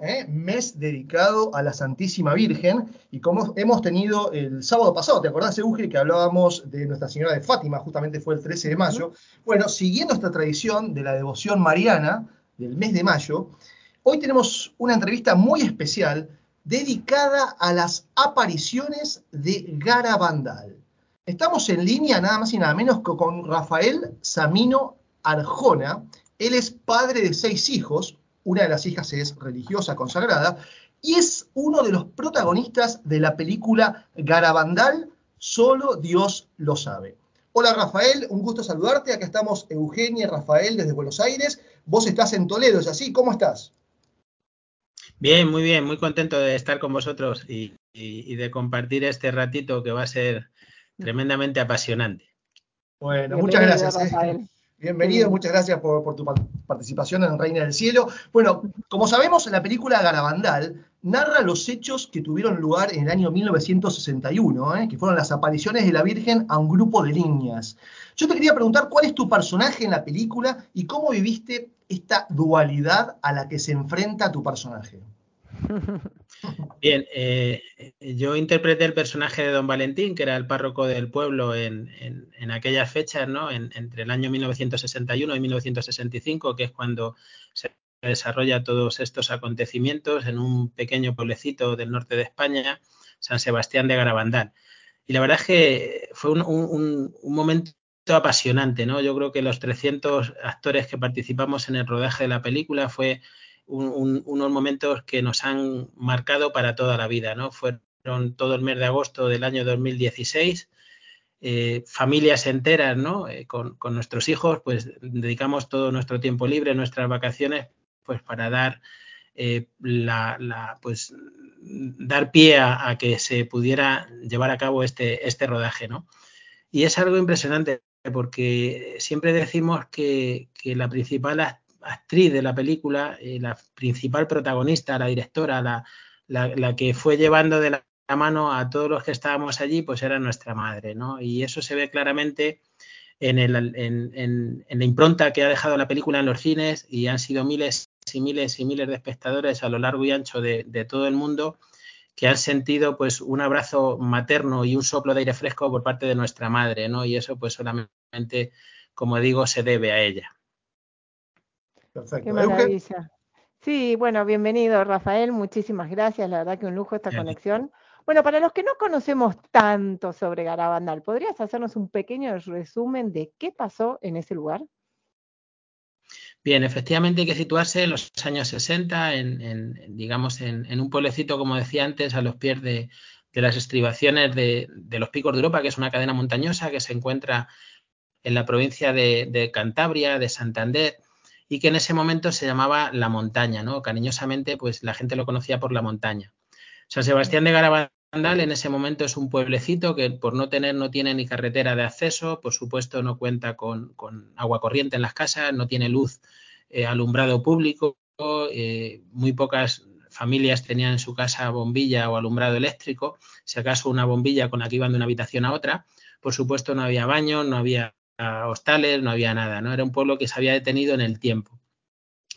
¿eh? mes dedicado a la Santísima Virgen, y como hemos tenido el sábado pasado, ¿te acordás, Euge, que hablábamos de Nuestra Señora de Fátima, justamente fue el 13 de mayo? Bueno, siguiendo esta tradición de la devoción mariana del mes de mayo, hoy tenemos una entrevista muy especial dedicada a las apariciones de Garabandal. Estamos en línea nada más y nada menos que con Rafael Samino Arjona. Él es padre de seis hijos, una de las hijas es religiosa consagrada, y es uno de los protagonistas de la película Garabandal, Solo Dios lo sabe. Hola Rafael, un gusto saludarte. Acá estamos Eugenia y Rafael desde Buenos Aires. Vos estás en Toledo, ¿es así? ¿Cómo estás? Bien, muy bien, muy contento de estar con vosotros y, de compartir este ratito que va a ser tremendamente apasionante. Bueno, muchas gracias. ¿eh? Bienvenido, muchas gracias por, tu participación en Reina del Cielo. Bueno, como sabemos, la película Garabandal narra los hechos que tuvieron lugar en el año 1961, ¿eh? que fueron las apariciones de la Virgen a un grupo de niñas. Yo te quería preguntar cuál es tu personaje en la película y cómo viviste esta dualidad a la que se enfrenta tu personaje. Bien, eh, yo interpreté el personaje de Don Valentín, que era el párroco del pueblo en, aquellas fechas, ¿no? entre el año 1961 y 1965, que es cuando se desarrolla todos estos acontecimientos en un pequeño pueblecito del norte de España, San Sebastián de Garabandal. Y la verdad es que fue un, momento apasionante, ¿no? Yo creo que los 300 actores que participamos en el rodaje de la película fue unos momentos que nos han marcado para toda la vida, ¿no? Fueron todo el mes de agosto del año 2016, eh, familias enteras, ¿no? Eh, con, nuestros hijos, pues dedicamos todo nuestro tiempo libre, nuestras vacaciones, pues para dar eh, la, pues dar pie a, que se pudiera llevar a cabo este, este rodaje, ¿no? Y es algo impresionante porque siempre decimos que, que la principal actriz de la película, eh, la principal protagonista, la directora, la, la, que fue llevando de la mano a todos los que estábamos allí, pues era nuestra madre, ¿no? Y eso se ve claramente en, el, en, en, la impronta que ha dejado la película en los cines y han sido miles y miles y miles de espectadores a lo largo y ancho de, de todo el mundo que han sentido pues un abrazo materno y un soplo de aire fresco por parte de nuestra madre, ¿no? Y eso pues solamente, como digo, se debe a ella. Perfecto. Qué maravilla. Sí, bueno, bienvenido Rafael, muchísimas gracias, la verdad que un lujo esta conexión. Bueno, para los que no conocemos tanto sobre Garabandal, ¿podrías hacernos un pequeño resumen de qué pasó en ese lugar? Bien, efectivamente hay que situarse en los años 60, en, digamos, en, un pueblecito, como decía antes, a los pies de, las estribaciones de, los picos de Europa, que es una cadena montañosa que se encuentra en la provincia de Cantabria, de Santander, y que en ese momento se llamaba La Montaña, ¿no? Cariñosamente, pues la gente lo conocía por La Montaña. San Sebastián de Garabandal en ese momento es un pueblecito que por no tener, no tiene ni carretera de acceso, por supuesto no cuenta con, agua corriente en las casas, no tiene luz, eh, alumbrado público, eh, muy pocas familias tenían en su casa bombilla o alumbrado eléctrico, si acaso una bombilla con la que iban de una habitación a otra. Por supuesto no había baño, no había hostales, no había nada, ¿no? Era un pueblo que se había detenido en el tiempo.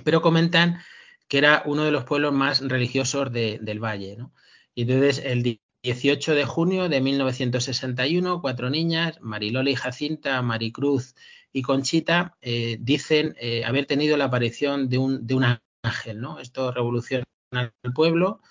Pero comentan que era uno de los pueblos más religiosos del valle, ¿no? Y entonces el 18 de junio de 1961, cuatro niñas, Marilola y Jacinta, Maricruz y Conchita, eh, dicen eh, haber tenido la aparición de un, de un ángel, ¿no? Esto revoluciona el pueblo.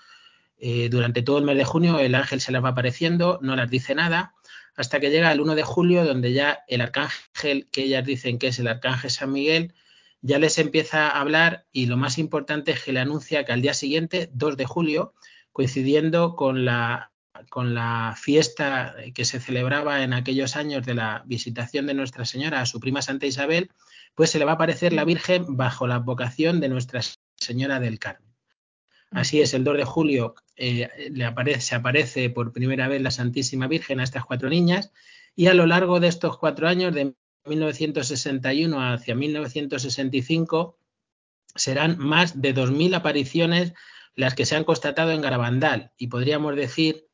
Eh, durante todo el mes de junio el ángel se les va apareciendo, no les dice nada, hasta que llega el 1 de julio, donde ya el arcángel, que ellas dicen que es el arcángel San Miguel, ya les empieza a hablar y lo más importante es que le anuncia que al día siguiente, 2 de julio, coincidiendo con la, con la fiesta que se celebraba en aquellos años de la visitación de Nuestra Señora a su prima Santa Isabel, pues se le va a aparecer la Virgen bajo la vocación de Nuestra Señora del Carmen. Así es, el 2 de julio eh, le aparece, se aparece por primera vez la Santísima Virgen a estas cuatro niñas y a lo largo de estos cuatro años, de 1961 hacia 1965, serán más de 2.000 apariciones las que se han constatado en Garabandal y podríamos decir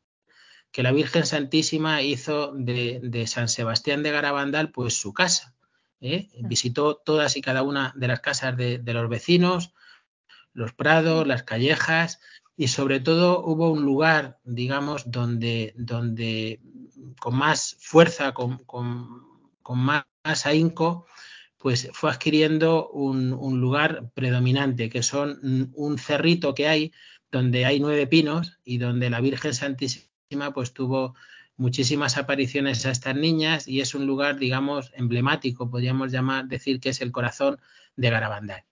que la Virgen Santísima hizo de, San Sebastián de Garabandal pues su casa. ¿eh? Visitó todas y cada una de las casas de los vecinos, los prados, las callejas y sobre todo hubo un lugar, digamos, donde, donde con más fuerza, con, más ahínco, pues fue adquiriendo un, un, lugar predominante, que son un cerrito que hay donde hay nueve pinos y donde la Virgen Santísima pues tuvo muchísimas apariciones a estas niñas y es un lugar, digamos, emblemático, podríamos llamar, decir que es el corazón de Garabandal.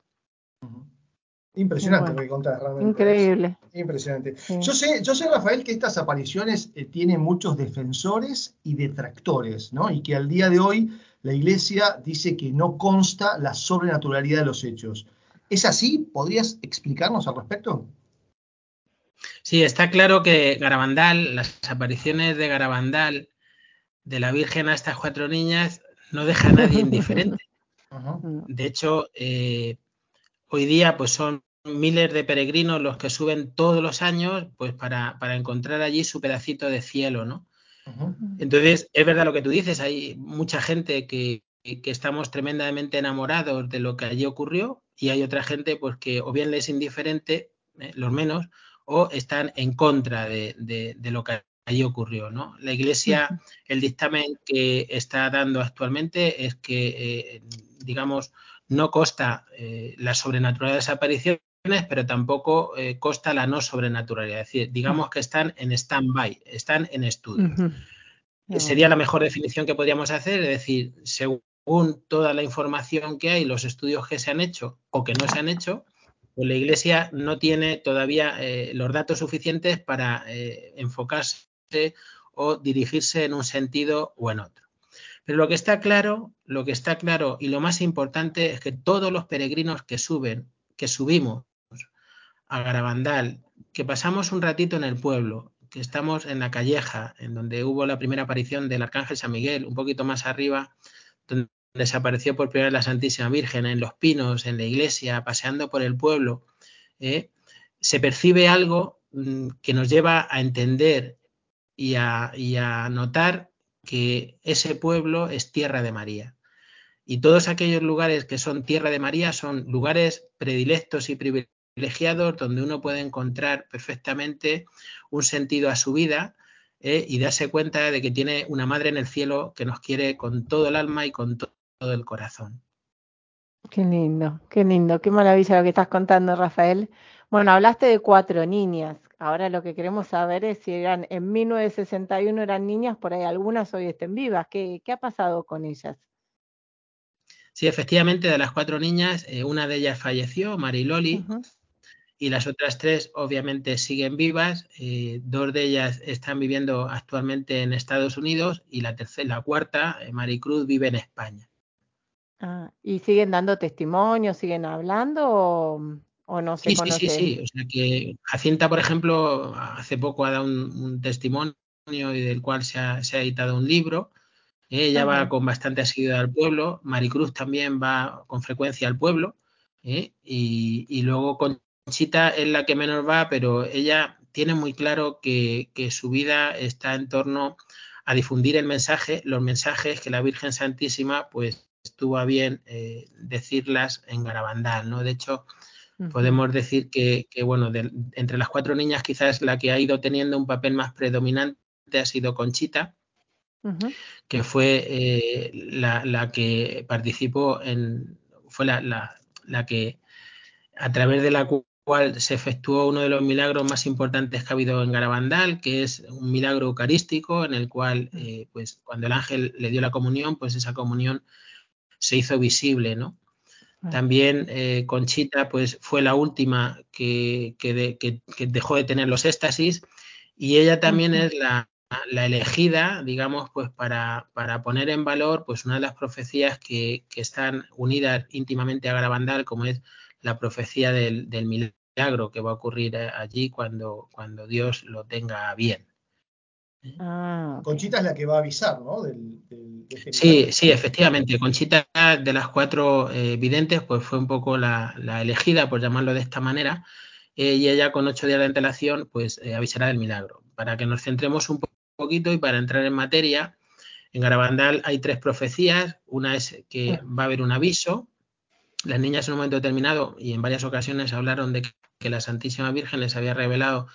Impresionante lo que contás, realmente. Increíble. Impresionante. Yo, sé, yo sé, Rafael, que estas apariciones eh, tienen muchos defensores y detractores, ¿no? Y que al día de hoy la Iglesia dice que no consta la sobrenaturalidad de los hechos. ¿Es así? ¿Podrías explicarnos al respecto? Sí, está claro que Garabandal, las apariciones de Garabandal, de la Virgen a estas cuatro niñas, no deja a nadie indiferente. De hecho, eh, hoy día pues son miles de peregrinos los que suben todos los años pues para, para encontrar allí su pedacito de cielo, ¿no? Entonces, es verdad lo que tú dices, hay mucha gente que, que, estamos tremendamente enamorados de lo que allí ocurrió y hay otra gente pues que o bien les es indiferente, eh, los menos, o están en contra de, lo que allí ocurrió. ¿no? La Iglesia, el dictamen que está dando actualmente es que, eh, digamos, no consta eh, la sobrenaturalidad de desapariciones, pero tampoco eh, consta la no sobrenaturalidad. Es decir, digamos que están en stand-by, están en estudio. Sería la mejor definición que podríamos hacer, es decir, según toda la información que hay, los estudios que se han hecho o que no se han hecho, pues la Iglesia no tiene todavía eh, los datos suficientes para eh, enfocarse o dirigirse en un sentido o en otro. Pero lo que está claro, lo que está claro y lo más importante es que todos los peregrinos que suben, que subimos a Garabandal, que pasamos un ratito en el pueblo, que estamos en la calleja, en donde hubo la primera aparición del Arcángel San Miguel, un poquito más arriba, donde desapareció por primera vez la Santísima Virgen en los pinos, en la iglesia, paseando por el pueblo, ¿eh? se percibe algo mm, que nos lleva a entender y a, y a notar que ese pueblo es tierra de María. Y todos aquellos lugares que son tierra de María son lugares predilectos y privilegiados donde uno puede encontrar perfectamente un sentido a su vida ¿eh? y darse cuenta de que tiene una madre en el cielo que nos quiere con todo el alma y con todo del corazón. Qué lindo, qué lindo, qué maravilla lo que estás contando, Rafael. Bueno, hablaste de cuatro niñas. Ahora lo que queremos saber es si eran en 1961 eran niñas, por ahí algunas hoy estén vivas. ¿Qué, qué ha pasado con ellas? Sí, efectivamente, de las cuatro niñas, eh, una de ellas falleció, Mariloli, y las otras tres obviamente siguen vivas. Eh, dos de ellas están viviendo actualmente en Estados Unidos y la tercera, la cuarta, eh, Maricruz, vive en España. Ah, ¿Y siguen dando testimonio, siguen hablando o, no se sí, Sí, sí, sí. O sea que Jacinta, por ejemplo, hace poco ha dado un, testimonio y del cual se ha, editado un libro. Ella va con bastante asiduidad al pueblo. Maricruz también va con frecuencia al pueblo. ¿eh? Y, luego Conchita es la que menos va, pero ella tiene muy claro que, que su vida está en torno a difundir el mensaje, los mensajes que la Virgen Santísima pues estuvo a bien eh, decirlas en Garabandal, ¿no? De hecho, podemos decir que, bueno, entre las cuatro niñas quizás la que ha ido teniendo un papel más predominante ha sido Conchita, que fue eh, la, que participó en, fue la, la, que a través de la cual se efectuó uno de los milagros más importantes que ha habido en Garabandal, que es un milagro eucarístico en el cual, eh, pues, cuando el ángel le dio la comunión, pues esa comunión se hizo visible, ¿no? También eh, Conchita pues, fue la última que, dejó de tener los éxtasis y ella también es la, elegida, digamos, pues para, para, poner en valor pues, una de las profecías que, están unidas íntimamente a Garabandal, como es la profecía del, del, milagro que va a ocurrir eh, allí cuando, cuando Dios lo tenga bien. Ah, Conchita es la que va a avisar, ¿no? Este sí, sí, efectivamente. Conchita, de las cuatro eh, videntes, pues fue un poco la, elegida, por llamarlo de esta manera, eh, y ella con ocho días de antelación, pues eh, avisará del milagro. Para que nos centremos un poquito y para entrar en materia, en Garabandal hay tres profecías. Una es que va a haber un aviso, las niñas en un momento determinado y en varias ocasiones hablaron de que la Santísima Virgen les había revelado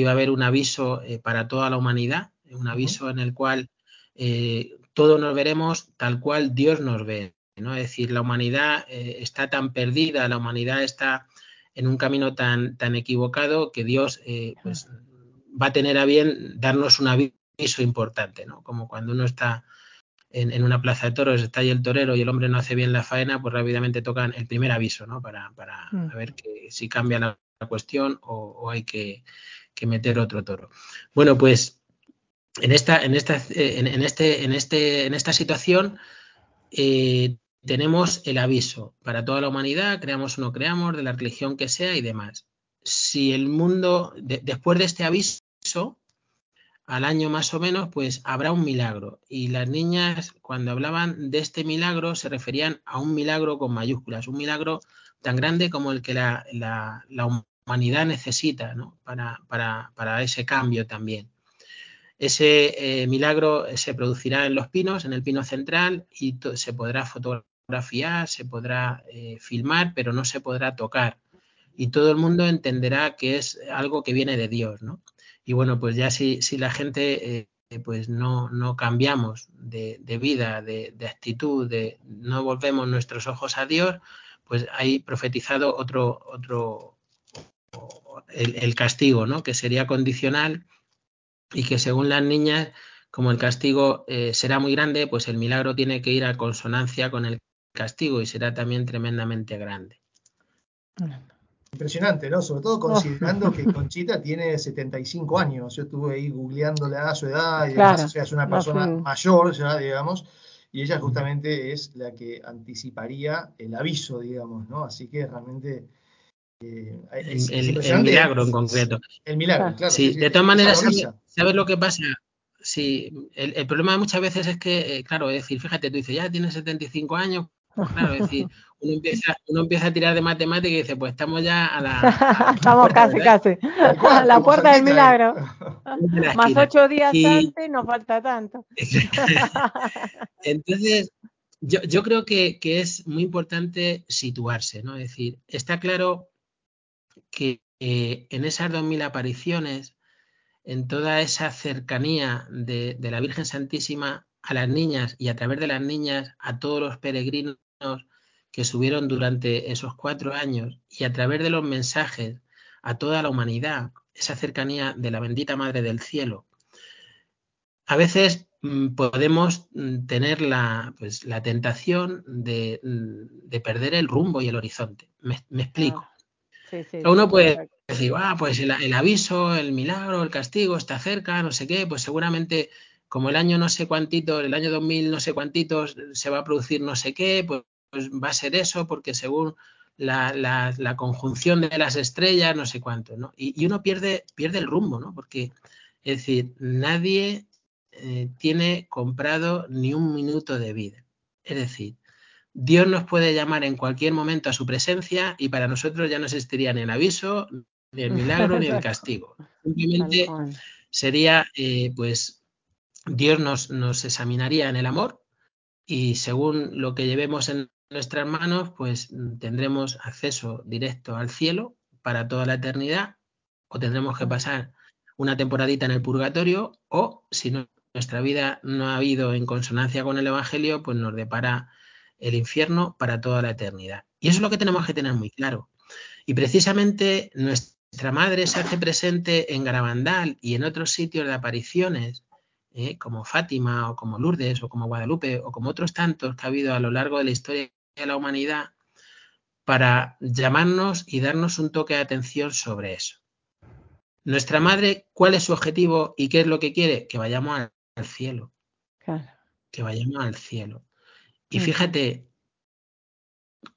que iba a haber un aviso eh, para toda la humanidad, un aviso en el cual eh, todos nos veremos tal cual Dios nos ve. ¿no? Es decir, la humanidad eh, está tan perdida, la humanidad está en un camino tan, tan equivocado que Dios pues, va a tener a bien darnos un aviso importante, ¿no? como cuando uno está en, una plaza de toros está ahí el torero y el hombre no hace bien la faena, pues rápidamente tocan el primer aviso, ¿no? Para, para mm. ver que, si cambia la, cuestión o, hay que, meter otro toro. Bueno, pues en esta, en esta, en, este, en, este, en esta situación eh, tenemos el aviso para toda la humanidad, creamos o no creamos, de la religión que sea y demás. Si el mundo, después de este aviso, al año más o menos, pues habrá un milagro. Y las niñas, cuando hablaban de este milagro, se referían a un milagro con mayúsculas, un milagro tan grande como el que la, humanidad necesita para, para, para, ese cambio también. Ese eh, milagro se producirá en los pinos, en el pino central, y se podrá fotografiar, se podrá eh, filmar, pero no se podrá tocar. Y todo el mundo entenderá que es algo que viene de Dios, ¿no? Y bueno, pues ya si, si la gente eh, pues no, no cambiamos de, vida, de, actitud, de no volvemos nuestros ojos a Dios, pues hay profetizado otro, otro el, castigo, ¿no? Que sería condicional y que según las niñas, como el castigo eh, será muy grande, pues el milagro tiene que ir a consonancia con el castigo y será también tremendamente grande. Impresionante, ¿no? Sobre todo considerando que Conchita tiene 75 años. Yo estuve ahí googleándola a su edad y además es una persona mayor ya, digamos, y ella justamente es la que anticiparía el aviso, digamos, ¿no? Así que realmente... Eh, el, milagro en concreto. El milagro, claro. Sí, de todas maneras, ¿sabes, lo que pasa? Sí, el, problema muchas veces es que, eh, claro, es decir, fíjate, tú dices, ya tienes 75 años, pues claro, es decir, uno empieza, uno empieza a tirar de matemática y dice, pues estamos ya a la... estamos casi, casi. A la puerta del milagro. Más ocho días antes nos falta tanto. Entonces, yo, yo creo que, que, es muy importante situarse, ¿no? Es decir, está claro que eh, en esas dos mil apariciones, en toda esa cercanía de, la Virgen Santísima a las niñas y a través de las niñas a todos los peregrinos que subieron durante esos cuatro años y a través de los mensajes a toda la humanidad, esa cercanía de la bendita Madre del Cielo. A veces mm, podemos mm, tener la, pues, la tentación mm, de, perder el rumbo y el horizonte. Me, explico. Uno puede decir, ah, pues el, el, aviso, el milagro, el castigo está cerca, no sé qué, pues seguramente como el año no sé cuántito, el año 2000 no sé cuántitos se va a producir no sé qué, pues, pues va a ser eso porque según la, conjunción de las estrellas, no sé cuánto, ¿no? Y, uno pierde, pierde el rumbo, ¿no? Porque, es decir, nadie eh, tiene comprado ni un minuto de vida. Es decir, Dios nos puede llamar en cualquier momento a su presencia y para nosotros ya no existiría ni el aviso, ni el milagro, ni el castigo. Simplemente sería, eh, pues, Dios nos, nos examinaría en el amor y según lo que llevemos en nuestras manos, pues tendremos acceso directo al cielo para toda la eternidad o tendremos que pasar una temporadita en el purgatorio o si nuestra vida no ha habido en consonancia con el Evangelio, pues nos depara el infierno para toda la eternidad. Y eso es lo que tenemos que tener muy claro. Y precisamente nuestra madre se hace presente en Garabandal y en otros sitios de apariciones ¿eh? como Fátima o como Lourdes o como Guadalupe o como otros tantos que ha habido a lo largo de la historia de la humanidad para llamarnos y darnos un toque de atención sobre eso. Nuestra madre, ¿cuál es su objetivo y qué es lo que quiere? Que vayamos al cielo. Que vayamos al cielo. Y fíjate,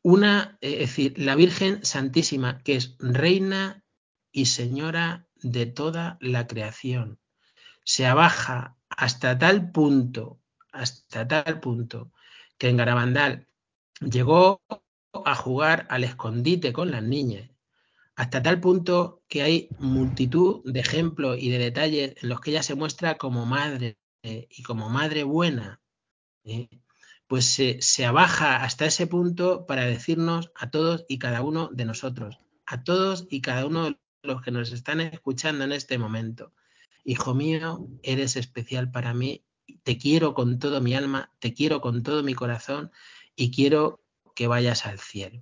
una, es decir, la Virgen Santísima, que es reina y señora de toda la creación, se abaja hasta tal punto, hasta tal punto, que en Garabandal llegó a jugar al escondite con las niñas, hasta tal punto que hay multitud de ejemplos y de detalles en los que ella se muestra como madre y como madre buena. ¿eh? Pues se, se abaja hasta ese punto para decirnos a todos y cada uno de nosotros, a todos y cada uno de los que nos están escuchando en este momento. Hijo mío, eres especial para mí, te quiero con todo mi alma, te quiero con todo mi corazón y quiero que vayas al cielo.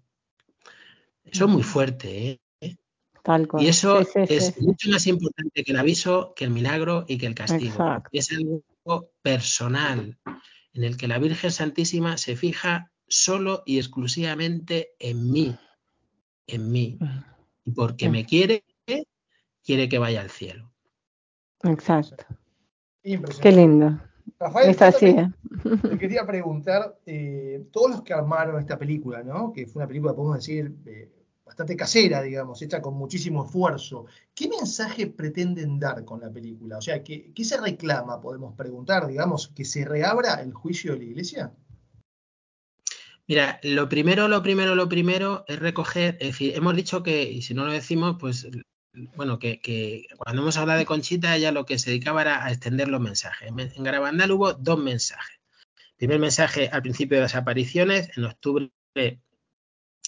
Eso es muy fuerte, ¿eh? Tal Y eso es mucho más importante que el aviso, que el milagro y que el castigo. Es algo personal en el que la Virgen Santísima se fija solo y exclusivamente en mí, en mí. Y porque me quiere, quiere que vaya al cielo. Exacto. Qué lindo. Rafael, te, quería preguntar, eh, todos los que armaron esta película, ¿no? que fue una película, podemos decir, eh, bastante casera, digamos, hecha con muchísimo esfuerzo, ¿qué mensaje pretenden dar con la película? O sea, ¿qué, se reclama, podemos preguntar, digamos, que se reabra el juicio de la iglesia? Mira, lo primero, lo primero, lo primero es recoger, es decir, hemos dicho que, y si no lo decimos, pues bueno, que, cuando hemos hablado de Conchita, ella lo que se dedicaba era a extender los mensajes. En Garabandal hubo dos mensajes. primer mensaje al principio de las apariciones, en octubre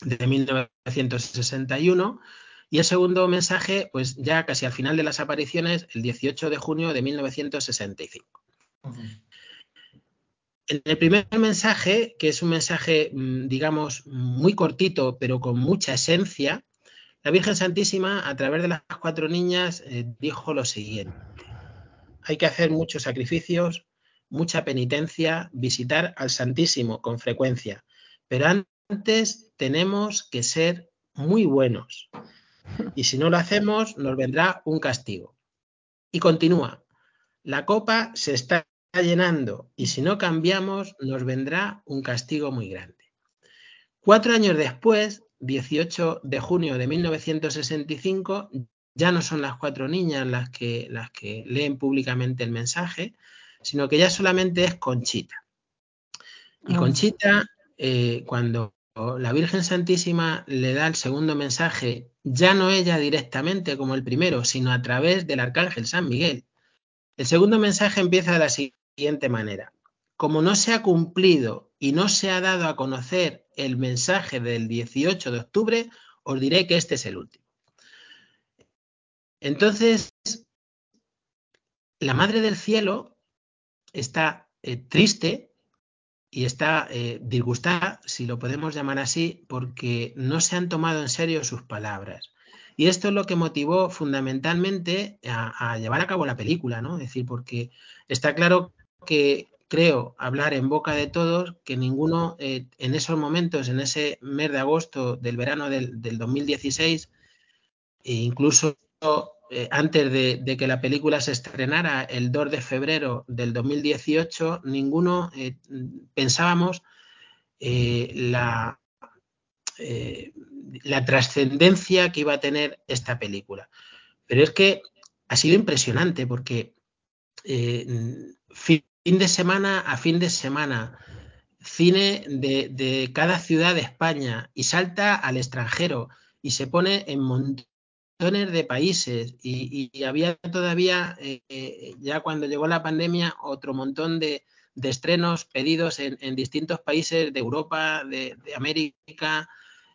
de 1961, y el segundo mensaje, pues ya casi al final de las apariciones, el 18 de junio de 1965. En el primer mensaje, que es un mensaje, mm, digamos, muy cortito, pero con mucha esencia, la Virgen Santísima, a través de las cuatro niñas, eh, dijo lo siguiente. Hay que hacer muchos sacrificios, mucha penitencia, visitar al Santísimo con frecuencia, pero antes tenemos que ser muy buenos. Y si no lo hacemos, nos vendrá un castigo. Y continúa, la copa se está llenando y si no cambiamos, nos vendrá un castigo muy grande. Cuatro años después, 18 de junio de 1965, ya no son las cuatro niñas las que, las que leen públicamente el mensaje, sino que ya solamente es Conchita. Y ah. Conchita, eh, cuando la Virgen Santísima le da el segundo mensaje, ya no ella directamente como el primero, sino a través del Arcángel San Miguel. El segundo mensaje empieza de la siguiente manera. Como no se ha cumplido y no se ha dado a conocer el mensaje del 18 de octubre, os diré que este es el último. Entonces, la Madre del Cielo está eh, triste y está eh, disgustada, si lo podemos llamar así, porque no se han tomado en serio sus palabras. Y esto es lo que motivó fundamentalmente a, llevar a cabo la película, ¿no? Es decir, porque está claro que creo, hablar en boca de todos, que ninguno eh, en esos momentos, en ese mes de agosto del verano del, 2016, e incluso eh, antes de, que la película se estrenara el 2 de febrero del 2018, ninguno eh, pensábamos la, la trascendencia que iba a tener esta película. Pero es que ha sido impresionante porque fin de semana a fin de semana, cine de, cada ciudad de España y salta al extranjero y se pone en montones de países y, había todavía, eh, eh, ya cuando llegó la pandemia, otro montón de, estrenos pedidos en, distintos países de Europa, de, América,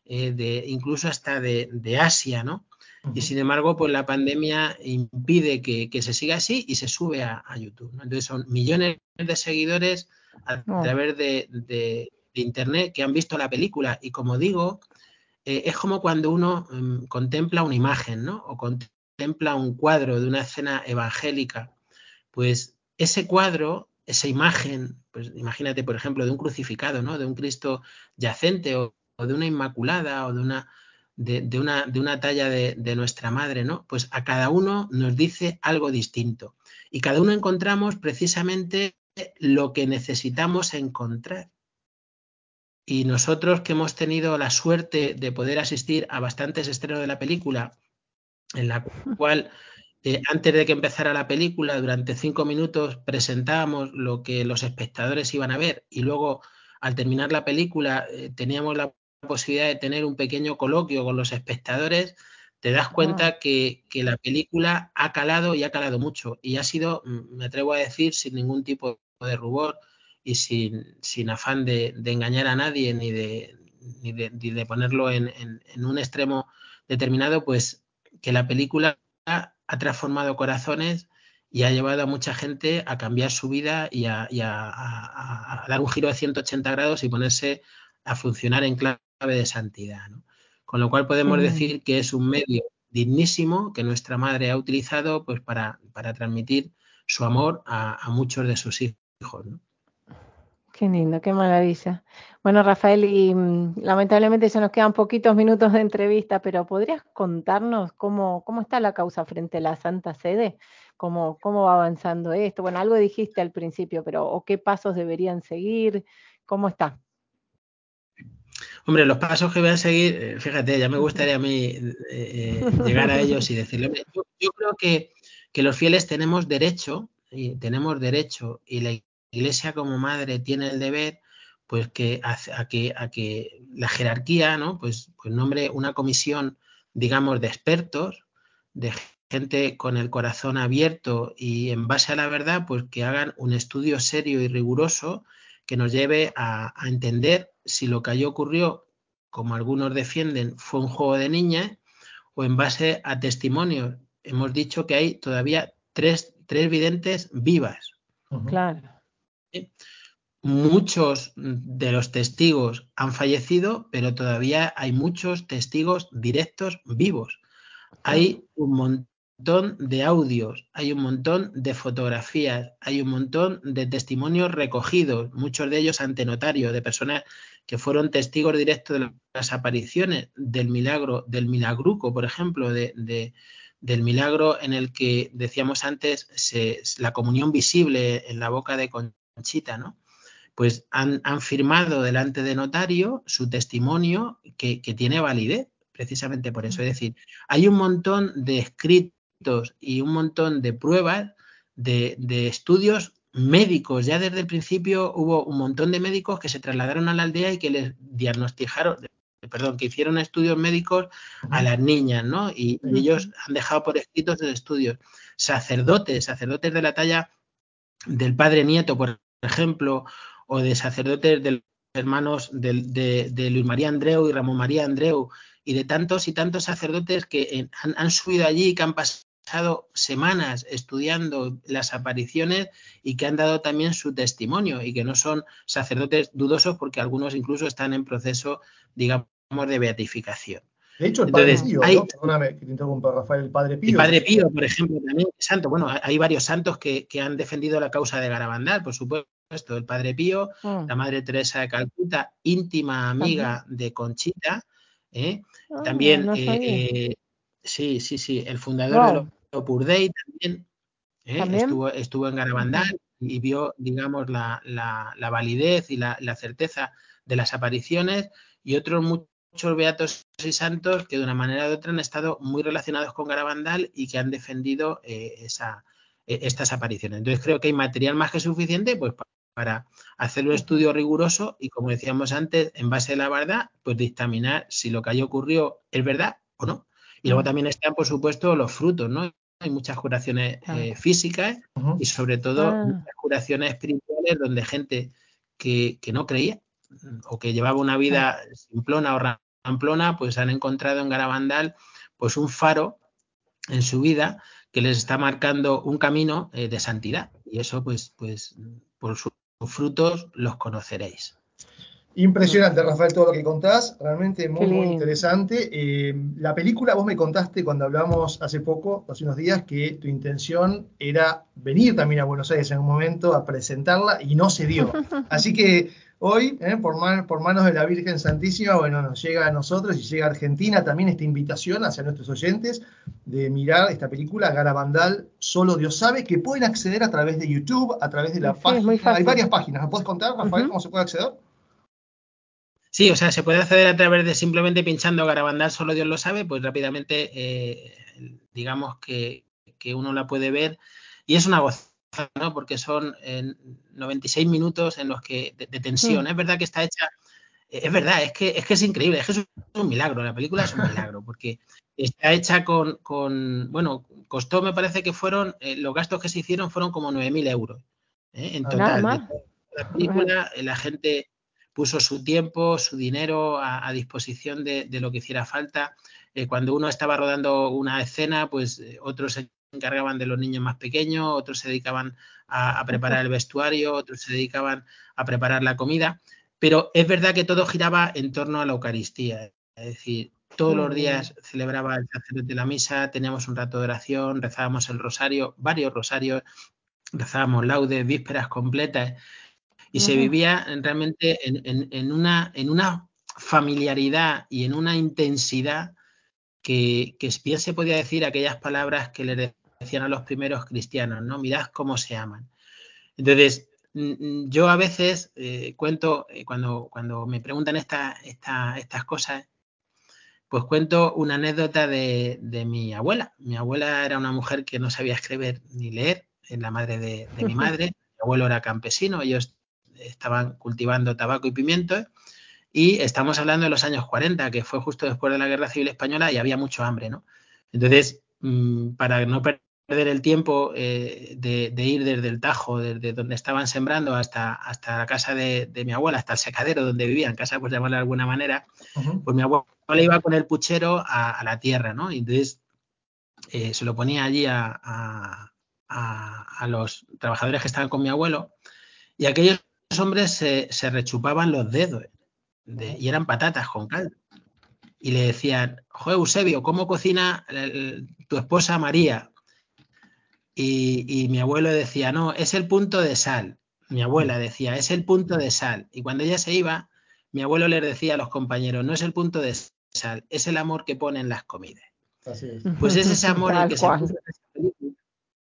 eh, de, incluso hasta de, Asia, ¿no? Y sin embargo, pues la pandemia impide que, se siga así y se sube a, YouTube. Entonces son millones de seguidores a través de, Internet que han visto la película. Y como digo, eh, es como cuando uno mm, contempla una imagen, ¿no? O contempla un cuadro de una escena evangélica. Pues ese cuadro, esa imagen, pues imagínate, por ejemplo, de un crucificado, ¿no? De un Cristo yacente o de una inmaculada o de una de, una, de una, talla de, de, nuestra madre, ¿no? Pues a cada uno nos dice algo distinto. Y cada uno encontramos precisamente lo que necesitamos encontrar. Y nosotros que hemos tenido la suerte de poder asistir a bastantes estrenos de la película, en la cual eh, antes de que empezara la película, durante cinco minutos presentábamos lo que los espectadores iban a ver y luego al terminar la película eh, teníamos la posibilidad de tener un pequeño coloquio con los espectadores, te das cuenta ah. que, la película ha calado y ha calado mucho. Y ha sido, mm, me atrevo a decir, sin ningún tipo de rubor y sin, sin afán de, engañar a nadie ni de, ni de, ponerlo en, un extremo determinado, pues que la película ha transformado corazones y ha llevado a mucha gente a cambiar su vida y a, dar un giro de 180 grados y ponerse a funcionar en clave de santidad. Con lo cual podemos decir que es un medio dignísimo que nuestra madre ha utilizado pues, para, para transmitir su amor a, muchos de sus hijos. Qué lindo, qué maravilla. Bueno, Rafael, y mm, lamentablemente ya nos quedan poquitos minutos de entrevista, pero ¿podrías contarnos cómo, cómo está la causa frente a la Santa Sede? ¿Cómo, ¿Cómo va avanzando esto? Bueno, algo dijiste al principio, pero ¿o qué pasos deberían seguir? ¿Cómo está? Hombre, los pasos que voy a seguir, eh, fíjate, ya me gustaría a mí eh, eh, llegar a ellos y decirle, yo, yo creo que, que, los fieles tenemos derecho, y tenemos derecho, y la Iglesia como madre tiene el deber pues que a, que a que la jerarquía, ¿no? Pues, pues nombre una comisión, digamos, de expertos, de gente con el corazón abierto y en base a la verdad, pues que hagan un estudio serio y riguroso que nos lleve a, entender si lo que allí ocurrió, como algunos defienden, fue un juego de niñas o en base a testimonios. Hemos dicho que hay todavía tres, tres videntes vivas. Claro. Muchos de los testigos han fallecido, pero todavía hay muchos testigos directos vivos. Hay un montón de audios, hay un montón de fotografías, hay un montón de testimonios recogidos, muchos de ellos ante notario, de personas que fueron testigos directos de las apariciones, del milagro, del milagruco, por ejemplo, de, del milagro en el que decíamos antes la comunión visible en la boca de Conchita, ¿no? Pues han, firmado delante de notario su testimonio que, tiene validez, precisamente por eso. Es decir, hay un montón de escritos y un montón de pruebas de, estudios médicos. Ya desde el principio hubo un montón de médicos que se trasladaron a la aldea y que les diagnosticaron, perdón, que hicieron estudios médicos a las niñas, ¿no? Y, ellos han dejado por escritos los estudios. Sacerdotes, sacerdotes de la talla del padre nieto, por ejemplo, o de sacerdotes de los hermanos de, Luis María Andreu y Ramón María Andreu, y de tantos y tantos sacerdotes que han, subido allí, que han pasado semanas estudiando las apariciones y que han dado también su testimonio y que no son sacerdotes dudosos porque algunos incluso están en proceso, digamos, de beatificación. De hecho, el Padre Pío, perdóname que te interrumpa, Rafael, el Padre Pío. El Padre Pío, por ejemplo, también santo. Bueno, hay varios santos que, que han defendido la causa de Garabandal, por supuesto esto, el Padre Pío, mm. la Madre Teresa de Calcuta, íntima amiga de Conchita. ¿eh? Ah, también, eh, sí, sí, sí, el fundador de Opus Dei también, ¿eh? Estuvo, estuvo, en Garabandal y vio, digamos, la, la, validez y la, certeza de las apariciones y otros muchos beatos y santos que de una manera u otra han estado muy relacionados con Garabandal y que han defendido esa, e, estas apariciones. Entonces creo que hay material más que suficiente pues, para hacer un estudio riguroso y, como decíamos antes, en base a la verdad, pues dictaminar si lo que haya ocurrido es verdad o no. Y luego también están, por supuesto, los frutos, ¿no? Hay muchas curaciones eh, físicas y sobre todo ah. muchas curaciones espirituales donde gente que, no creía o que llevaba una vida simplona o ramplona, pues han encontrado en Garabandal pues un faro en su vida que les está marcando un camino eh, de santidad. Y eso, pues, pues por su frutos los conoceréis. Impresionante, Rafael, todo lo que contás, realmente muy, muy interesante. Eh, la película, vos me contaste cuando hablamos hace poco, hace unos días, que tu intención era venir también a Buenos Aires en un momento a presentarla y no se dio. Así que hoy, eh, por, por, manos de la Virgen Santísima, bueno, nos llega a nosotros y llega a Argentina también esta invitación hacia nuestros oyentes de mirar esta película, Garabandal, Solo Dios sabe, que pueden acceder a través de YouTube, a través de la página. Hay varias páginas. ¿Me puedes contar, Rafael, cómo se puede acceder? Sí, o sea, se puede acceder a través de simplemente pinchando Garabandal, solo Dios lo sabe, pues rápidamente, eh, digamos que, que, uno la puede ver. Y es una ¿no? Porque son 96 eh, minutos en los que de, tensión. Mm. Es verdad que está hecha, eh, es verdad, es que es, que es increíble, es que es un milagro, la película es un milagro, porque está hecha con, con bueno, costó, me parece que fueron, eh, los gastos que se hicieron fueron como 9.000 euros en total. la película, la gente puso su tiempo, su dinero a, disposición de, lo que hiciera falta. Eh, cuando uno estaba rodando una escena, pues eh, otros se encargaban de los niños más pequeños, otros se dedicaban a, preparar el vestuario, otros se dedicaban a preparar la comida. Pero es verdad que todo giraba en torno a la Eucaristía. Es decir, todos los días celebraba el sacerdote de la misa, teníamos un rato de oración, rezábamos el rosario, varios rosarios, rezábamos laudes, vísperas completas y se vivía realmente en, una, en una familiaridad y en una intensidad que, que, bien se podía decir aquellas palabras que le decían a los primeros cristianos, ¿no? Mirad cómo se aman. Entonces, yo a veces eh, cuento, eh, cuando, cuando me preguntan esta, estas cosas, pues cuento una anécdota de, de, mi abuela. Mi abuela era una mujer que no sabía escribir ni leer, es la madre de, de mi madre. Mi abuelo era campesino, ellos estaban cultivando tabaco y pimiento y estamos hablando de los años 40, que fue justo después de la Guerra Civil Española y había mucho hambre, ¿no? Entonces, mm, para no perder el tiempo eh, de, ir desde el Tajo, desde donde estaban sembrando hasta, hasta la casa de, mi abuela, hasta el secadero donde vivían, casa por llamarla de alguna manera, pues mi abuela iba con el puchero a, la tierra, ¿no? Y entonces eh, se lo ponía allí a, a, los trabajadores que estaban con mi abuelo y aquellos hombres se, rechupaban los dedos y eran patatas con caldo. Y le decían, Joder, Eusebio, ¿cómo cocina tu esposa María? Y, mi abuelo decía, no, es el punto de sal. Mi abuela decía, es el punto de sal. Y cuando ella se iba, mi abuelo le decía a los compañeros, no es el punto de sal, es el amor que ponen las comidas. Pues es ese amor el que se puso en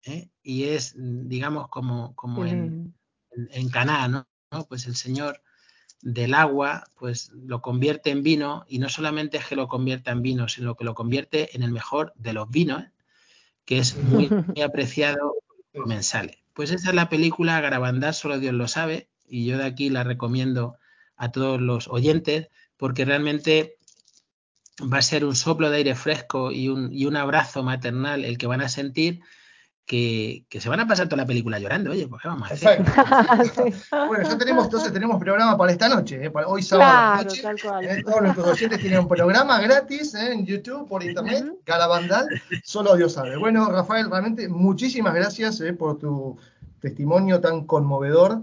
¿eh? Y es, digamos, como, como en, en Caná, ¿no? Pues el Señor del agua, pues lo convierte en vino y no solamente es que lo convierta en vino, sino que lo convierte en el mejor de los vinos, que es muy, apreciado por comensales. Pues esa es la película Garabandal, solo Dios lo sabe, y yo de aquí la recomiendo a todos los oyentes, porque realmente va a ser un soplo de aire fresco y un, y un abrazo maternal el que van a sentir que, se van a pasar toda la película llorando, oye, pues qué vamos a hacer. bueno, ya tenemos, entonces tenemos programa para esta noche, ¿eh? para hoy sábado noche. ¿eh? todos nuestros oyentes tienen un programa gratis ¿eh? en YouTube, por internet, Galabandal, solo Dios sabe. Bueno, Rafael, realmente muchísimas gracias por tu testimonio tan conmovedor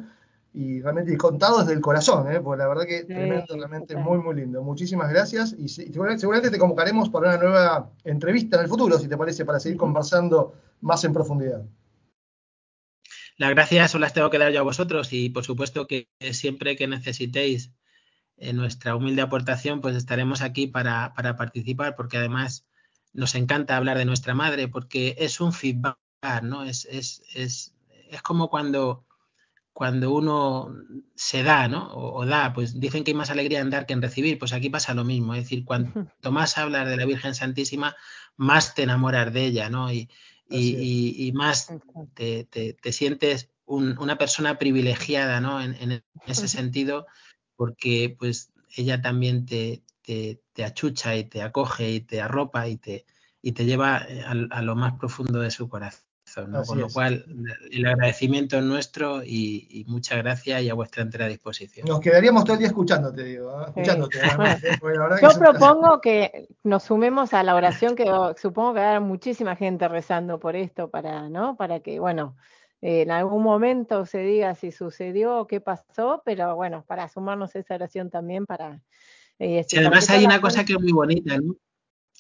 y realmente contado desde el corazón, ¿eh? porque la verdad que tremendo, realmente muy, muy lindo. Muchísimas gracias y seguramente te convocaremos para una nueva entrevista en el futuro, si te parece, para seguir conversando más en profundidad. Las gracias os las tengo que dar yo a vosotros y por supuesto que siempre que necesitéis eh, nuestra humilde aportación, pues estaremos aquí para, para participar porque además nos encanta hablar de nuestra madre porque es un feedback, ¿no? Es, es, es, es como cuando cuando uno se da, ¿no? O, da, pues dicen que hay más alegría en dar que en recibir, pues aquí pasa lo mismo, es decir, cuanto más hablas de la Virgen Santísima, más te enamoras de ella, ¿no? Y, y, más te, te, sientes una persona privilegiada, ¿no? En, ese sentido, porque pues ella también te, te, achucha y te acoge y te arropa y te, y te lleva eh, a lo más profundo de su corazón. Con lo cual, el agradecimiento es nuestro y, muchas gracias y a vuestra entera disposición. Nos quedaríamos todo el día escuchándote, digo, ¿eh? escuchándote. ¿eh? yo propongo que nos sumemos a la oración que supongo que va a haber muchísima gente rezando por esto para, ¿no? Para que, bueno, en algún momento se diga si sucedió o qué pasó, pero bueno, para sumarnos a esa oración también para... Eh, además hay una cosa que es muy bonita, ¿no?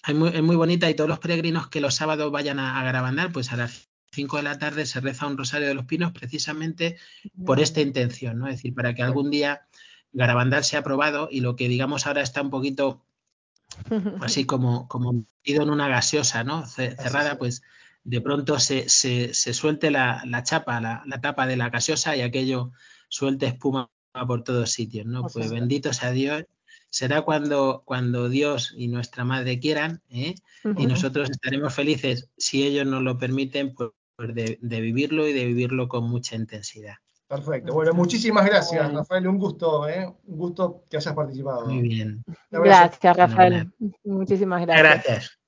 es muy bonita y todos los peregrinos que los sábados vayan a, a Garabandal, pues a las 5 de la tarde se reza un rosario de los pinos precisamente por esta intención, ¿no? Es decir, para que algún día Garabandal sea aprobado y lo que digamos ahora está un poquito así como, como metido en una gaseosa, ¿no? Cerrada, pues de pronto se, se, suelte la, chapa, la, tapa de la gaseosa y aquello suelte espuma por todos sitios, ¿no? Pues bendito sea Dios. Será cuando, cuando Dios y nuestra madre quieran, ¿eh? y nosotros estaremos felices si ellos nos lo permiten, pues pues, de, vivirlo y de vivirlo con mucha intensidad. Perfecto. Bueno, muchísimas gracias, Rafael. Un gusto, ¿eh? Un gusto que hayas participado. Muy bien. Gracias, Rafael. Muchísimas gracias. Gracias.